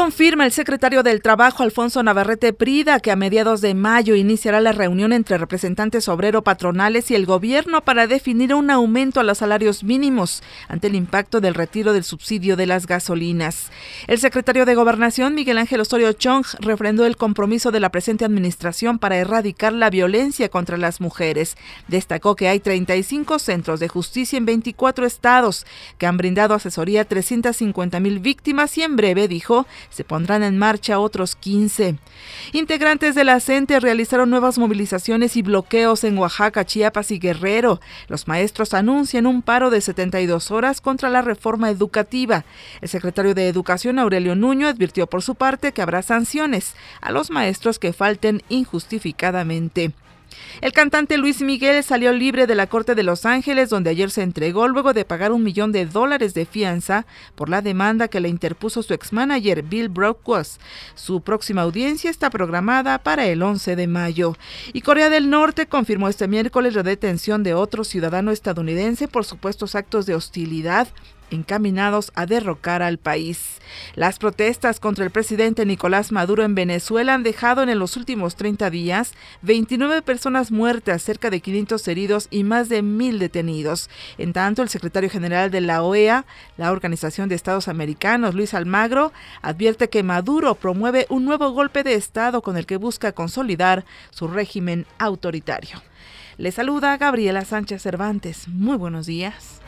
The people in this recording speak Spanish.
Confirma el secretario del Trabajo, Alfonso Navarrete Prida, que a mediados de mayo iniciará la reunión entre representantes obrero-patronales y el gobierno para definir un aumento a los salarios mínimos ante el impacto del retiro del subsidio de las gasolinas. El secretario de Gobernación, Miguel Ángel Osorio Chong, refrendó el compromiso de la presente administración para erradicar la violencia contra las mujeres. Destacó que hay 35 centros de justicia en 24 estados que han brindado asesoría a 350 mil víctimas y en breve, dijo, se pondrán en marcha otros 15. Integrantes de la realizaron nuevas movilizaciones y bloqueos en Oaxaca, Chiapas y Guerrero. Los maestros anuncian un paro de 72 horas contra la reforma educativa. El secretario de Educación, Aurelio Nuño, advirtió por su parte que habrá sanciones a los maestros que falten injustificadamente. El cantante Luis Miguel salió libre de la Corte de Los Ángeles, donde ayer se entregó luego de pagar un millón de dólares de fianza por la demanda que le interpuso su ex-manager Bill Brockwell. Su próxima audiencia está programada para el 11 de mayo. Y Corea del Norte confirmó este miércoles la detención de otro ciudadano estadounidense por supuestos actos de hostilidad encaminados a derrocar al país. Las protestas contra el presidente Nicolás Maduro en Venezuela han dejado en los últimos 30 días 29 personas muertas, cerca de 500 heridos y más de mil detenidos. En tanto, el secretario general de la OEA, la Organización de Estados Americanos, Luis Almagro, advierte que Maduro promueve un nuevo golpe de Estado con el que busca consolidar su régimen autoritario. Le saluda Gabriela Sánchez Cervantes. Muy buenos días.